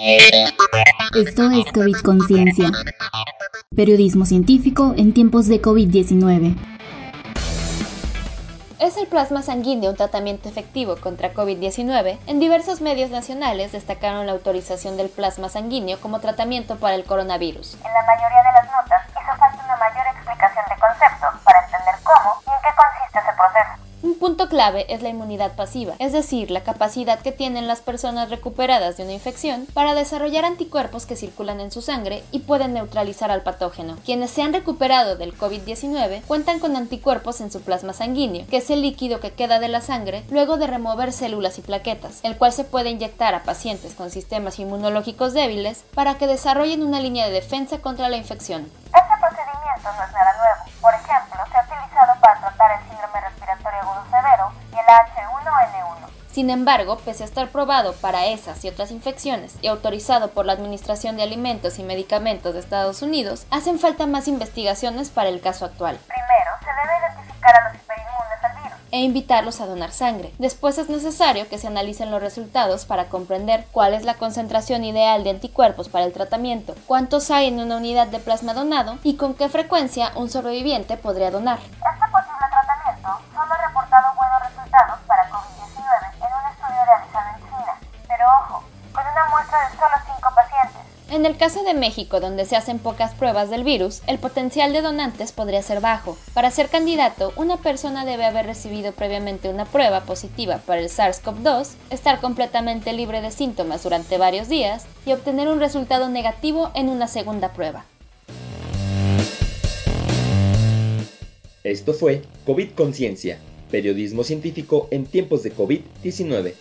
Esto es COVID Conciencia. Periodismo científico en tiempos de COVID-19. ¿Es el plasma sanguíneo un tratamiento efectivo contra COVID-19? En diversos medios nacionales destacaron la autorización del plasma sanguíneo como tratamiento para el coronavirus. En la mayoría de las notas hizo falta una mayor explicación de concepto para entender cómo y en qué consiste ese proceso. Un punto clave es la inmunidad pasiva, es decir, la capacidad que tienen las personas recuperadas de una infección para desarrollar anticuerpos que circulan en su sangre y pueden neutralizar al patógeno. Quienes se han recuperado del COVID-19 cuentan con anticuerpos en su plasma sanguíneo, que es el líquido que queda de la sangre luego de remover células y plaquetas, el cual se puede inyectar a pacientes con sistemas inmunológicos débiles para que desarrollen una línea de defensa contra la infección. Este procedimiento no es nada nuevo. Sin embargo, pese a estar probado para esas y otras infecciones y autorizado por la Administración de Alimentos y Medicamentos de Estados Unidos, hacen falta más investigaciones para el caso actual. Primero, se debe identificar a los hiperinmunes al virus. e invitarlos a donar sangre. Después es necesario que se analicen los resultados para comprender cuál es la concentración ideal de anticuerpos para el tratamiento, cuántos hay en una unidad de plasma donado y con qué frecuencia un sobreviviente podría donar. Solo 5 pacientes. En el caso de México, donde se hacen pocas pruebas del virus, el potencial de donantes podría ser bajo. Para ser candidato, una persona debe haber recibido previamente una prueba positiva para el SARS-CoV-2, estar completamente libre de síntomas durante varios días y obtener un resultado negativo en una segunda prueba. Esto fue COVID Conciencia, periodismo científico en tiempos de COVID-19.